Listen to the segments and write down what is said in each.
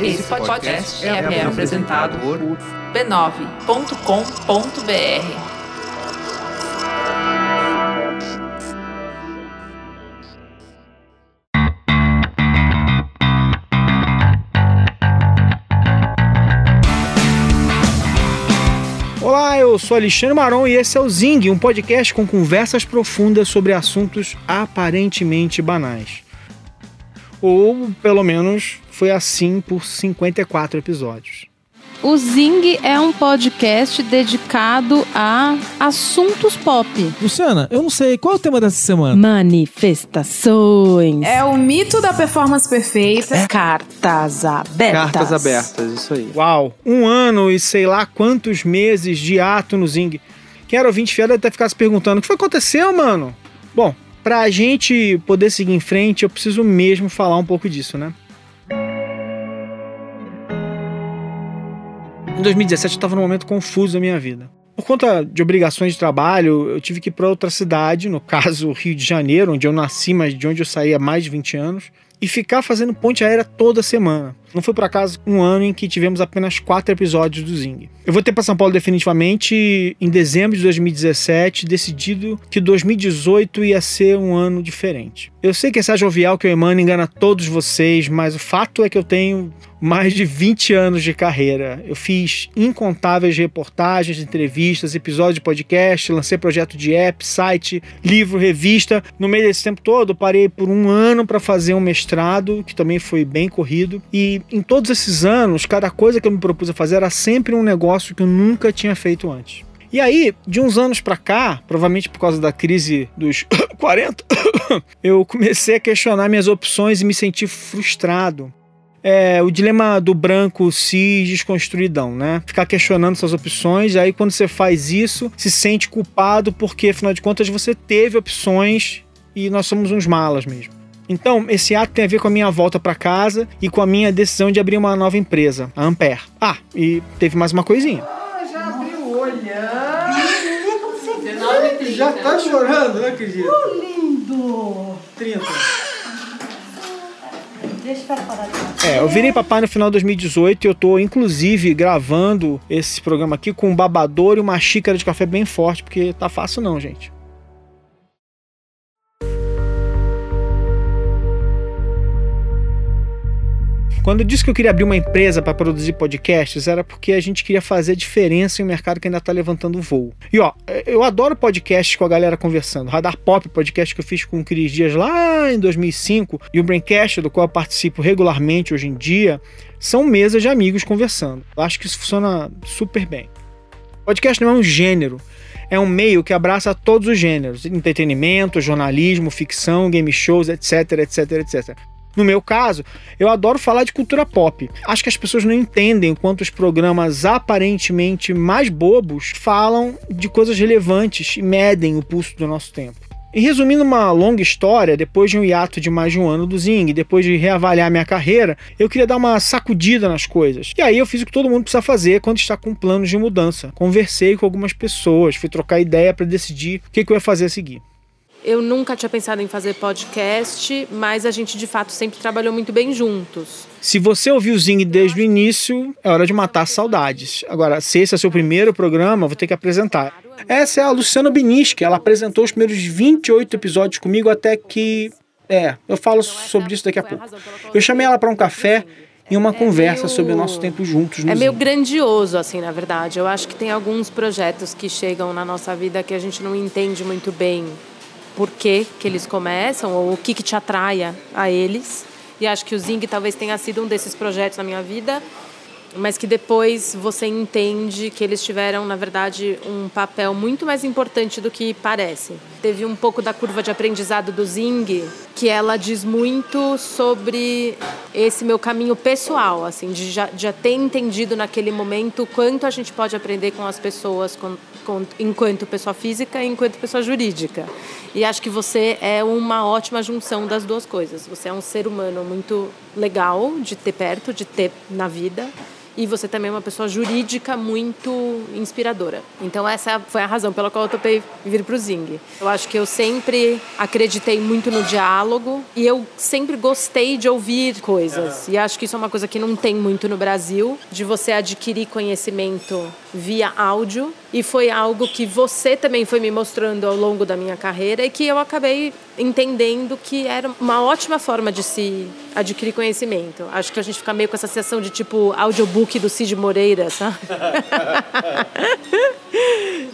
Esse podcast é, é apresentado por b9.com.br. Olá, eu sou Alexandre Maron e esse é o Zing, um podcast com conversas profundas sobre assuntos aparentemente banais. Ou, pelo menos, foi assim por 54 episódios. O Zing é um podcast dedicado a assuntos pop. Luciana, eu não sei, qual é o tema dessa semana? Manifestações. É o mito da performance perfeita. É. Cartas abertas. Cartas abertas, isso aí. Uau, um ano e sei lá quantos meses de ato no Zing. Quem era ouvinte fiel deve até ficar se perguntando: o que foi que aconteceu, mano? Bom, pra gente poder seguir em frente, eu preciso mesmo falar um pouco disso, né? Em 2017 eu estava num momento confuso da minha vida. Por conta de obrigações de trabalho, eu tive que ir para outra cidade, no caso Rio de Janeiro, onde eu nasci, mas de onde eu saí há mais de 20 anos, e ficar fazendo ponte aérea toda semana. Não foi por acaso um ano em que tivemos apenas quatro episódios do Zing. Eu vou ter para São Paulo definitivamente em dezembro de 2017, decidido que 2018 ia ser um ano diferente. Eu sei que essa jovial que eu emano engana todos vocês, mas o fato é que eu tenho mais de 20 anos de carreira. Eu fiz incontáveis reportagens, entrevistas, episódios de podcast, lancei projeto de app, site, livro, revista. No meio desse tempo todo, parei por um ano para fazer um mestrado, que também foi bem corrido. E em todos esses anos, cada coisa que eu me propus a fazer era sempre um negócio que eu nunca tinha feito antes. E aí, de uns anos para cá, provavelmente por causa da crise dos 40, eu comecei a questionar minhas opções e me senti frustrado é, o dilema do branco cis desconstruidão, né? Ficar questionando suas opções, aí quando você faz isso, se sente culpado porque, afinal de contas, você teve opções e nós somos uns malas mesmo. Então, esse ato tem a ver com a minha volta para casa e com a minha decisão de abrir uma nova empresa, a Ampere. Ah, e teve mais uma coisinha. Ah, já abriu o olho. Já tá chorando, não acredito. Oh, lindo! 30. Deixa eu parar de É, eu virei papai no final de 2018 e eu tô, inclusive, gravando esse programa aqui com um babador e uma xícara de café bem forte, porque tá fácil não, gente. Quando eu disse que eu queria abrir uma empresa para produzir podcasts, era porque a gente queria fazer diferença em um mercado que ainda está levantando voo. E ó, eu adoro podcasts com a galera conversando. Radar Pop, podcast que eu fiz com o Cris Dias lá em 2005, e o Braincast, do qual eu participo regularmente hoje em dia, são mesas de amigos conversando. Eu acho que isso funciona super bem. Podcast não é um gênero, é um meio que abraça todos os gêneros: entretenimento, jornalismo, ficção, game shows, etc, etc, etc. No meu caso, eu adoro falar de cultura pop. Acho que as pessoas não entendem o quanto os programas aparentemente mais bobos falam de coisas relevantes e medem o pulso do nosso tempo. E resumindo uma longa história, depois de um hiato de mais de um ano do Zing, depois de reavaliar minha carreira, eu queria dar uma sacudida nas coisas. E aí eu fiz o que todo mundo precisa fazer quando está com planos de mudança. Conversei com algumas pessoas, fui trocar ideia para decidir o que, que eu ia fazer a seguir. Eu nunca tinha pensado em fazer podcast, mas a gente de fato sempre trabalhou muito bem juntos. Se você ouviu o Zing desde o início, é hora de matar saudades. Agora, se esse é seu primeiro programa, vou ter que apresentar. Essa é a Luciana Biniski. Ela apresentou os primeiros 28 episódios comigo até que. É, eu falo sobre isso daqui a pouco. Eu chamei ela para um café em uma conversa sobre o nosso tempo juntos. No É meio Zing. grandioso, assim, na verdade. Eu acho que tem alguns projetos que chegam na nossa vida que a gente não entende muito bem por que, eles começam ou o que, que te atraia a eles. E acho que o Zing talvez tenha sido um desses projetos na minha vida, mas que depois você entende que eles tiveram, na verdade, um papel muito mais importante do que parece. Teve um pouco da curva de aprendizado do Zing, que ela diz muito sobre esse meu caminho pessoal, assim, de já, já ter entendido naquele momento o quanto a gente pode aprender com as pessoas com, com, enquanto pessoa física e enquanto pessoa jurídica. E acho que você é uma ótima junção das duas coisas. Você é um ser humano muito legal de ter perto, de ter na vida, e você também é uma pessoa jurídica muito inspiradora. Então essa foi a razão pela qual eu topei vir para o Zing. Eu acho que eu sempre acreditei muito no diálogo e eu sempre gostei de ouvir coisas. E acho que isso é uma coisa que não tem muito no Brasil, de você adquirir conhecimento via áudio. E foi algo que você também foi me mostrando ao longo da minha carreira e que eu acabei entendendo que era uma ótima forma de se adquirir conhecimento. Acho que a gente fica meio com essa sensação de tipo audiobook do Cid Moreira, sabe?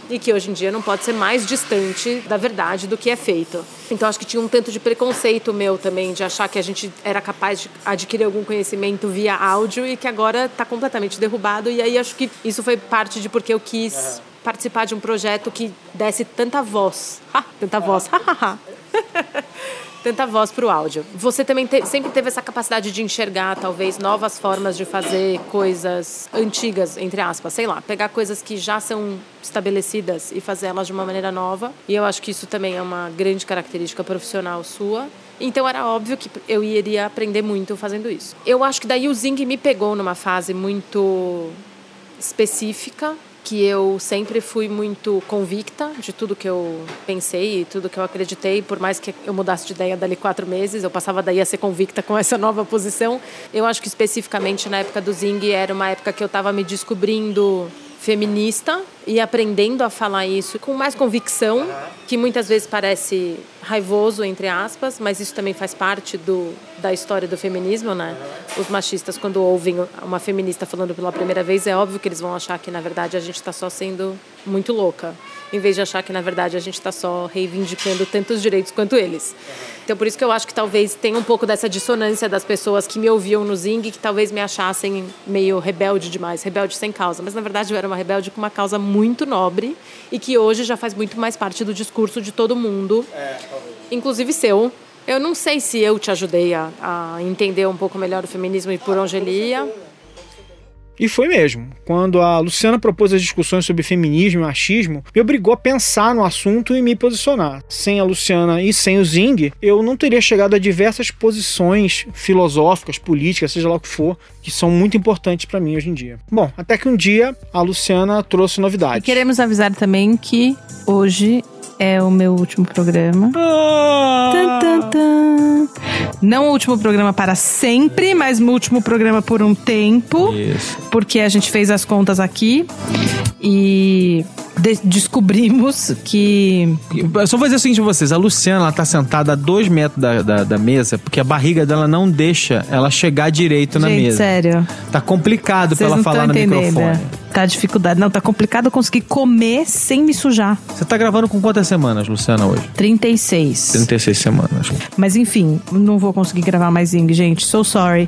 e que hoje em dia não pode ser mais distante da verdade do que é feito. Então acho que tinha um tanto de preconceito meu também de achar que a gente era capaz de adquirir algum conhecimento via áudio e que agora está completamente derrubado. E aí acho que isso foi parte de porque eu quis participar de um projeto que desse tanta voz. Ah, tanta voz. tanta voz para o áudio. Você também te, sempre teve essa capacidade de enxergar, talvez, novas formas de fazer coisas antigas, entre aspas, sei lá, pegar coisas que já são estabelecidas e fazer elas de uma maneira nova. E eu acho que isso também é uma grande característica profissional sua. Então era óbvio que eu iria aprender muito fazendo isso. Eu acho que daí o Zing me pegou numa fase muito específica que eu sempre fui muito convicta de tudo que eu pensei e tudo que eu acreditei, por mais que eu mudasse de ideia dali quatro meses, eu passava daí a ser convicta com essa nova posição. Eu acho que especificamente na época do Zing era uma época que eu estava me descobrindo feminista e aprendendo a falar isso com mais convicção, que muitas vezes parece raivoso, entre aspas, mas isso também faz parte do, da história do feminismo, né? Os machistas, quando ouvem uma feminista falando pela primeira vez, é óbvio que eles vão achar que, na verdade, a gente está só sendo muito louca, em vez de achar que, na verdade, a gente está só reivindicando tantos direitos quanto eles. Então, por isso que eu acho que talvez tenha um pouco dessa dissonância das pessoas que me ouviam no Zing, que talvez me achassem meio rebelde demais, rebelde sem causa. Mas, na verdade, eu era uma rebelde com uma causa muito nobre e que hoje já faz muito mais parte do discurso de todo mundo, inclusive seu. Eu não sei se eu te ajudei a, a entender um pouco melhor o feminismo e por onde ele ia. E foi mesmo. Quando a Luciana propôs as discussões sobre feminismo e machismo, me obrigou a pensar no assunto e me posicionar. Sem a Luciana e sem o Zing, eu não teria chegado a diversas posições filosóficas, políticas, seja lá o que for, que são muito importantes para mim hoje em dia. Bom, até que um dia a Luciana trouxe E novidades. queremos avisar também que hoje é o meu último programa. Tan, tan, tan. Não o último programa para sempre, mas o último programa por um tempo. Isso. Porque a gente fez as contas aqui e de- descobrimos que. Eu só vou dizer o seguinte pra vocês: a Luciana ela tá sentada a dois metros da, da, da mesa porque a barriga dela não deixa ela chegar direito na gente, mesa. sério. Tá complicado pra ela não falar no entendendo. microfone. Tá dificuldade. Não, tá complicado eu conseguir comer sem me sujar. Você tá gravando com quantas semanas, Luciana, hoje? 36. 36 semanas. Mas enfim, não vou conseguir gravar mais Zing, gente. So sorry.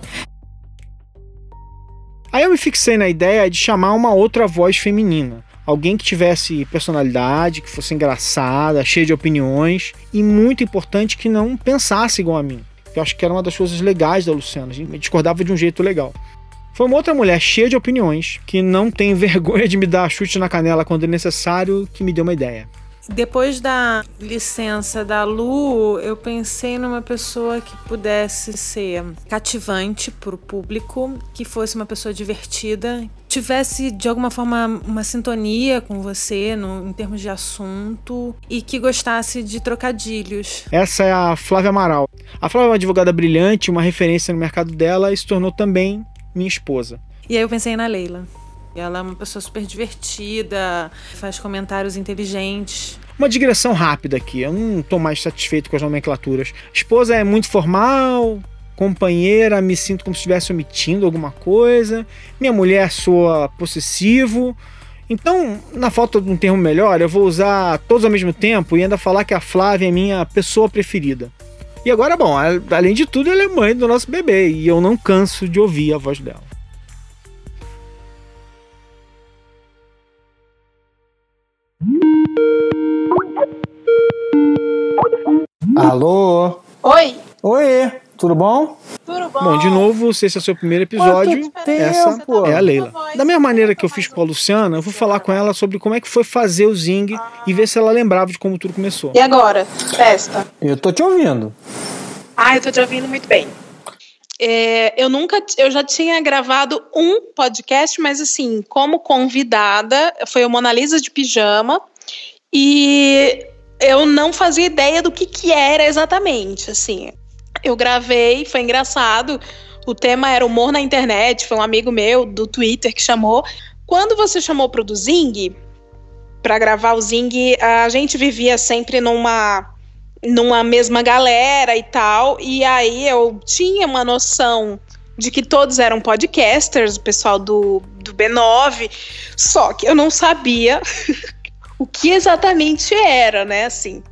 Aí eu me fixei na ideia de chamar uma outra voz feminina. Alguém que tivesse personalidade, que fosse engraçada, cheia de opiniões e muito importante que não pensasse igual a mim. Eu acho que era uma das coisas legais da Luciana. A gente discordava de um jeito legal. Foi uma outra mulher cheia de opiniões, que não tem vergonha de me dar chute na canela quando é necessário, que me deu uma ideia. Depois da licença da Lu, eu pensei numa pessoa que pudesse ser cativante para o público, que fosse uma pessoa divertida, tivesse de alguma forma uma sintonia com você no, em termos de assunto e que gostasse de trocadilhos. Essa é a Flávia Amaral. A Flávia é uma advogada brilhante, uma referência no mercado dela e se tornou também minha esposa. E aí eu pensei na Leila. Ela é uma pessoa super divertida, faz comentários inteligentes. Uma digressão rápida aqui, eu não estou mais satisfeito com as nomenclaturas. Esposa é muito formal, companheira, me sinto como se estivesse omitindo alguma coisa. Minha mulher soa possessivo. Então, na falta de um termo melhor, eu vou usar todos ao mesmo tempo e ainda falar que a Flávia é minha pessoa preferida. E agora, bom, além de tudo, ela é mãe do nosso bebê e eu não canso de ouvir a voz dela. Alô? Oi, Oi, tudo bom? tudo bom? Bom, de novo, se esse é o seu primeiro episódio, essa pô? é a Leila. Da mesma maneira que eu fiz com a Luciana, eu vou falar com ela sobre como é que foi fazer o Zing e ver se ela lembrava de como tudo começou. E agora? Testa. Eu tô te ouvindo. Ah, eu tô te ouvindo muito bem. É, eu nunca, eu já tinha gravado um podcast, mas assim, como convidada, foi o Mona Lisa de Pijama, e eu não fazia ideia do que, que era exatamente, assim. Eu gravei, foi engraçado, o tema era humor na internet, foi um amigo meu do Twitter que chamou. Quando você chamou pro do Zing, para gravar o Zing, a gente vivia sempre numa numa mesma galera e tal. E aí eu tinha uma noção de que todos eram podcasters, o pessoal do, do B9, só que eu não sabia o que exatamente era, né? Assim.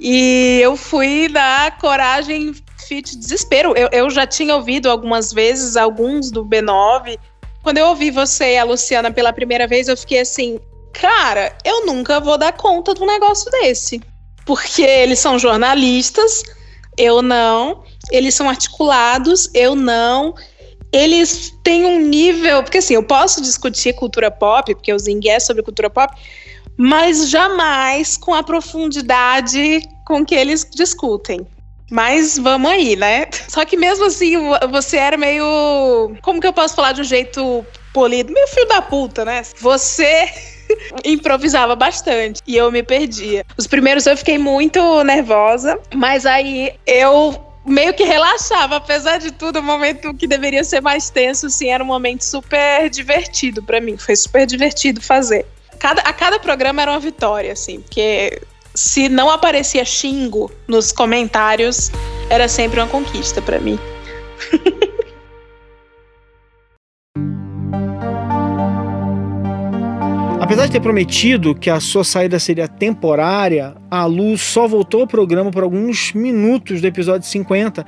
E eu fui na coragem fit desespero. Eu, eu já tinha ouvido algumas vezes alguns do B9. Quando eu ouvi você e a Luciana pela primeira vez, eu fiquei assim, cara, eu nunca vou dar conta de um negócio desse porque eles são jornalistas, eu não. Eles são articulados, eu não. Eles têm um nível. Porque assim, eu posso discutir cultura pop, porque o Zing é sobre cultura pop, mas jamais com a profundidade com que eles discutem. Mas vamos aí, né? Só que mesmo assim, você era meio. Como que eu posso falar de um jeito polido? Meio filho da puta, né? Você improvisava bastante e eu me perdia. Os primeiros eu fiquei muito nervosa, mas aí eu meio que relaxava, apesar de tudo, o momento que deveria ser mais tenso, assim, era um momento super divertido para mim. Foi super divertido fazer. Cada, a cada programa era uma vitória, assim, porque se não aparecia xingo nos comentários, era sempre uma conquista para mim. Apesar de ter prometido que a sua saída seria temporária, a Lu só voltou ao programa por alguns minutos do episódio 50,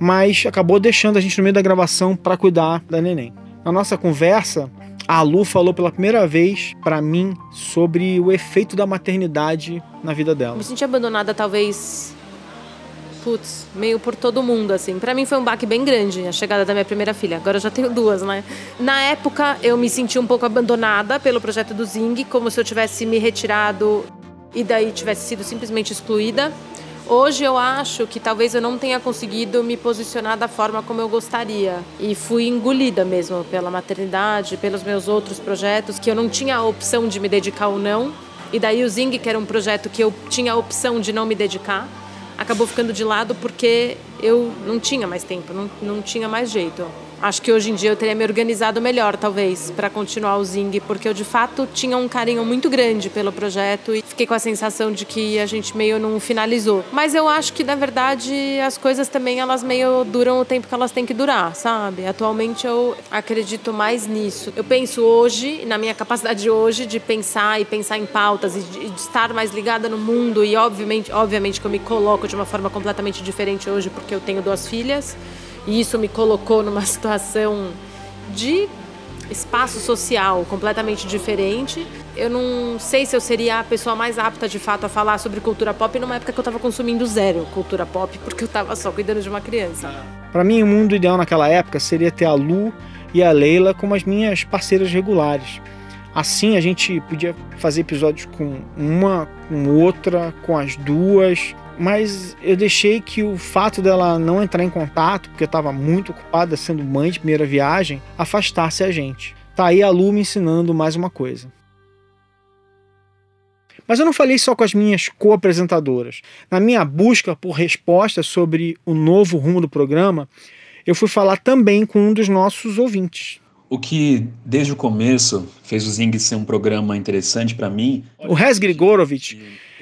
mas acabou deixando a gente no meio da gravação para cuidar da neném. Na nossa conversa, a Lu falou pela primeira vez para mim sobre o efeito da maternidade na vida dela. Me senti abandonada talvez putz, meio por todo mundo, assim. Para mim foi um baque bem grande a chegada da minha primeira filha. Agora eu já tenho duas, né? Na época eu me senti um pouco abandonada pelo projeto do Zing, como se eu tivesse me retirado e daí tivesse sido simplesmente excluída. Hoje eu acho que talvez eu não tenha conseguido me posicionar da forma como eu gostaria. E fui engolida mesmo pela maternidade, pelos meus outros projetos, que eu não tinha a opção de me dedicar ou não. E daí o Zing, que era um projeto que eu tinha a opção de não me dedicar acabou ficando de lado porque eu não tinha mais tempo, não, não tinha mais jeito. Acho que hoje em dia eu teria me organizado melhor, talvez, para continuar o Zing, porque eu de fato tinha um carinho muito grande pelo projeto e fiquei com a sensação de que a gente meio não finalizou. Mas eu acho que na verdade as coisas também elas meio duram o tempo que elas têm que durar, sabe? Atualmente eu acredito mais nisso. Eu penso hoje, na minha capacidade hoje de pensar e pensar em pautas e de, de estar mais ligada no mundo e obviamente, obviamente que eu me coloco de uma forma completamente diferente hoje porque eu tenho duas filhas. E isso me colocou numa situação de espaço social completamente diferente. Eu não sei se eu seria a pessoa mais apta de fato a falar sobre cultura pop numa época que eu estava consumindo zero cultura pop, porque eu estava só cuidando de uma criança. Para mim, o mundo ideal naquela época seria ter a Lu e a Leila como as minhas parceiras regulares. Assim a gente podia fazer episódios com uma, com outra, com as duas, mas eu deixei que o fato dela não entrar em contato, porque eu estava muito ocupada sendo mãe de primeira viagem, afastasse a gente. Tá aí a Lu me ensinando mais uma coisa. Mas eu não falei só com as minhas co-apresentadoras. Na minha busca por respostas sobre o novo rumo do programa, eu fui falar também com um dos nossos ouvintes. O que, desde o começo, fez o Zing ser um programa interessante para mim. O Res Grigorovich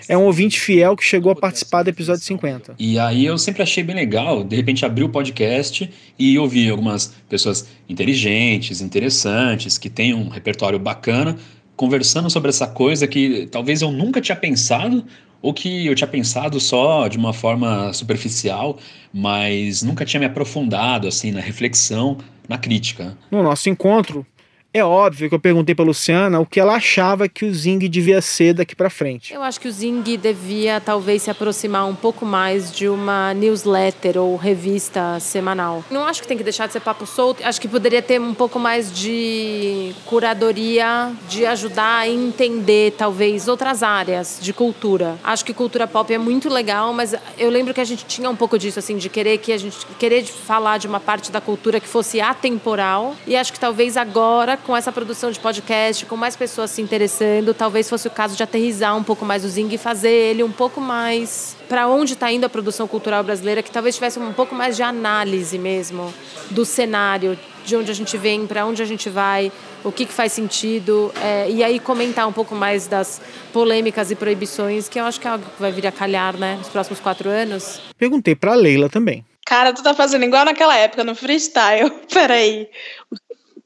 é um ouvinte fiel que chegou a participar do episódio 50. E aí eu sempre achei bem legal, de repente abrir o podcast e ouvir algumas pessoas inteligentes, interessantes, que têm um repertório bacana, conversando sobre essa coisa que talvez eu nunca tinha pensado ou que eu tinha pensado só de uma forma superficial, mas nunca tinha me aprofundado assim na reflexão, na crítica. No nosso encontro, É óbvio que eu perguntei pra Luciana o que ela achava que o Zing devia ser daqui para frente. Eu acho que o Zing devia talvez se aproximar um pouco mais de uma newsletter ou revista semanal. Não acho que tem que deixar de ser papo solto, acho que poderia ter um pouco mais de curadoria, de ajudar a entender talvez outras áreas de cultura. Acho que cultura pop é muito legal, mas eu lembro que a gente tinha um pouco disso assim, de querer que a gente querer falar de uma parte da cultura que fosse atemporal, e acho que talvez agora com essa produção de podcast, com mais pessoas se interessando, talvez fosse o caso de aterrizar um pouco mais o Zing e fazer ele um pouco mais para onde está indo a produção cultural brasileira, que talvez tivesse um pouco mais de análise mesmo do cenário, de onde a gente vem, para onde a gente vai, o que, que faz sentido, é, e aí comentar um pouco mais das polêmicas e proibições, que eu acho que é algo que vai vir a calhar, né, nos próximos quatro anos. Perguntei para Leila também. Cara, tu tá fazendo igual naquela época, no freestyle. Peraí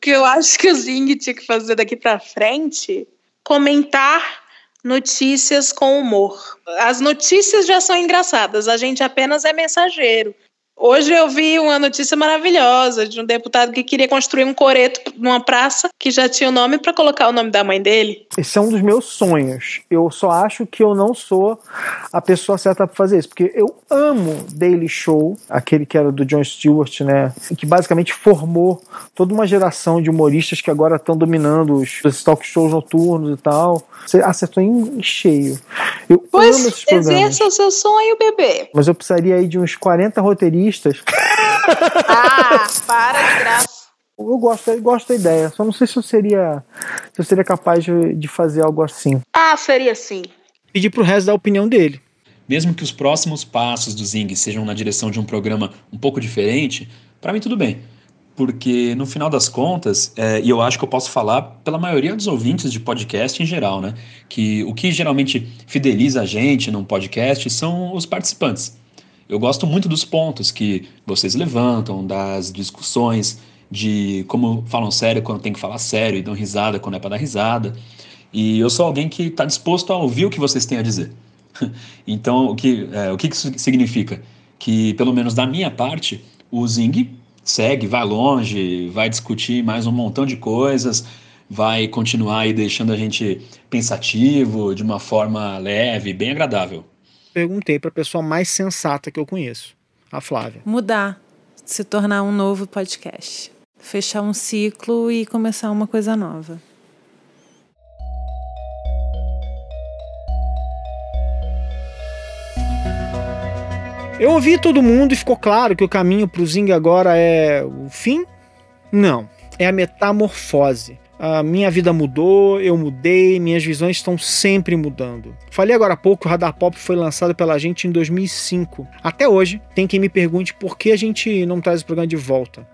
que eu acho que o Zing tinha que fazer daqui para frente, comentar notícias com humor. As notícias já são engraçadas, a gente apenas é mensageiro. Hoje eu vi uma notícia maravilhosa de um deputado que queria construir um coreto numa praça que já tinha o nome para colocar o nome da mãe dele. Esse é um dos meus sonhos. Eu só acho que eu não sou a pessoa certa para fazer isso, porque eu amo Daily Show, aquele que era do Jon Stewart, né, que basicamente formou toda uma geração de humoristas que agora estão dominando os, os talk shows noturnos e tal. Você acertou em cheio. Eu pois amo esses programas. exerça o seu sonho, bebê. Mas eu precisaria aí de uns 40 roteiristas. Ah, para de graça. Eu gosto, eu gosto da ideia. Só não sei se eu seria, se eu seria capaz de, de fazer algo assim. Ah, seria sim. Pedir pro resto dar a opinião dele. Mesmo que os próximos passos do Zing sejam na direção de um programa um pouco diferente, para mim tudo bem porque no final das contas, é, e eu acho que eu posso falar pela maioria dos ouvintes de podcast em geral, né? Que o que geralmente fideliza a gente num podcast são os participantes. Eu gosto muito dos pontos que vocês levantam, das discussões, de como falam sério quando tem que falar sério e dão risada quando é para dar risada. E eu sou alguém que está disposto a ouvir o que vocês têm a dizer. então, o que, é, o que isso significa? Que, pelo menos da minha parte, o Zing segue, vai longe, vai discutir mais um montão de coisas, vai continuar aí deixando a gente pensativo de uma forma leve, bem agradável. Perguntei para a pessoa mais sensata que eu conheço, a Flávia. Mudar, se tornar um novo podcast, fechar um ciclo e começar uma coisa nova. Eu ouvi todo mundo e ficou claro que o caminho para o Zing agora é o fim? Não, é a metamorfose. A minha vida mudou, eu mudei, minhas visões estão sempre mudando. Falei agora há pouco o Radar Pop foi lançado pela gente em 2005. Até hoje, tem quem me pergunte por que a gente não traz o programa de volta.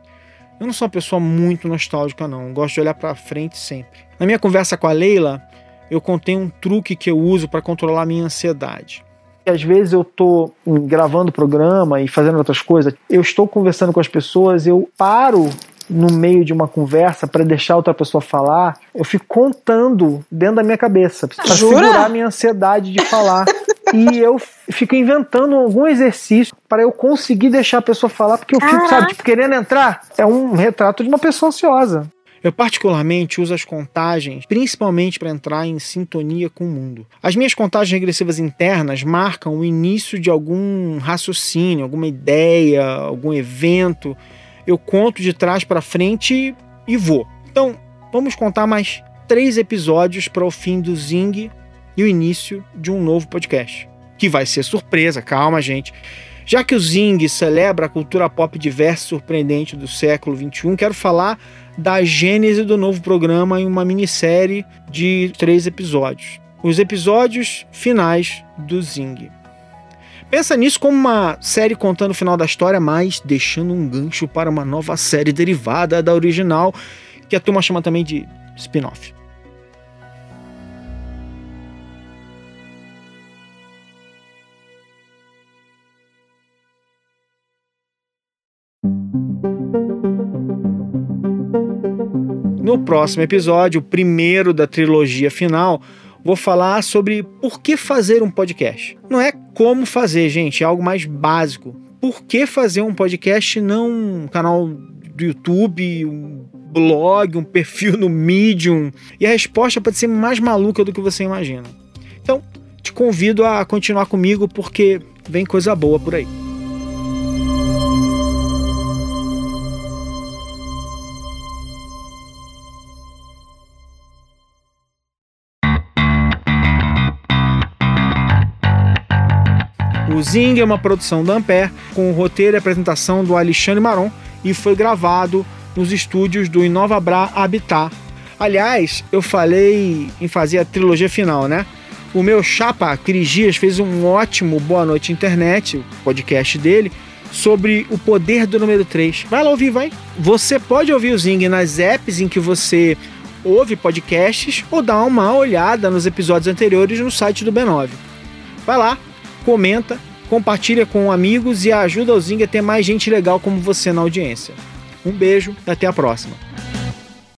Eu não sou uma pessoa muito nostálgica, não. Gosto de olhar para frente sempre. Na minha conversa com a Leila, eu contei um truque que eu uso para controlar a minha ansiedade às vezes eu estou gravando programa e fazendo outras coisas, eu estou conversando com as pessoas, eu paro no meio de uma conversa para deixar outra pessoa falar, eu fico contando dentro da minha cabeça para segurar a minha ansiedade de falar. e eu fico inventando algum exercício para eu conseguir deixar a pessoa falar, porque eu fico, sabe, tipo, querendo entrar. É um retrato de uma pessoa ansiosa. Eu particularmente uso as contagens principalmente para entrar em sintonia com o mundo. As minhas contagens regressivas internas marcam o início de algum raciocínio, alguma ideia, algum evento. Eu conto de trás para frente e vou. Então, vamos contar mais três episódios para o fim do Zing e o início de um novo podcast. Que vai ser surpresa, calma, gente. Já que o Zing celebra a cultura pop diversa e surpreendente do século XXI, quero falar da gênese do novo programa em uma minissérie de três episódios. Os episódios finais do Zing. Pensa nisso como uma série contando o final da história, mas deixando um gancho para uma nova série derivada da original, que a turma chama também de spin-off. No próximo episódio, o primeiro da trilogia final, vou falar sobre por que fazer um podcast. Não é como fazer, gente, é algo mais básico. Por que fazer um podcast não um canal do YouTube, um blog, um perfil no Medium, e a resposta pode ser mais maluca do que você imagina. Então, te convido a continuar comigo porque vem coisa boa por aí. O Zing é uma produção da Ampere, com o roteiro e apresentação do Alexandre Maron e foi gravado nos estúdios do Inovabra Habitat. Aliás, eu falei em fazer a trilogia final, né? O meu chapa, Cris Dias, fez um ótimo Boa Noite Internet, o podcast dele, sobre o poder do número 3. Vai lá ouvir, vai. Você pode ouvir o Zing nas apps em que você ouve podcasts ou dá uma olhada nos episódios anteriores no site do B9. Vai lá, comenta, compartilha com amigos e ajuda o Zing a ter mais gente legal como você na audiência. Um beijo e até a próxima.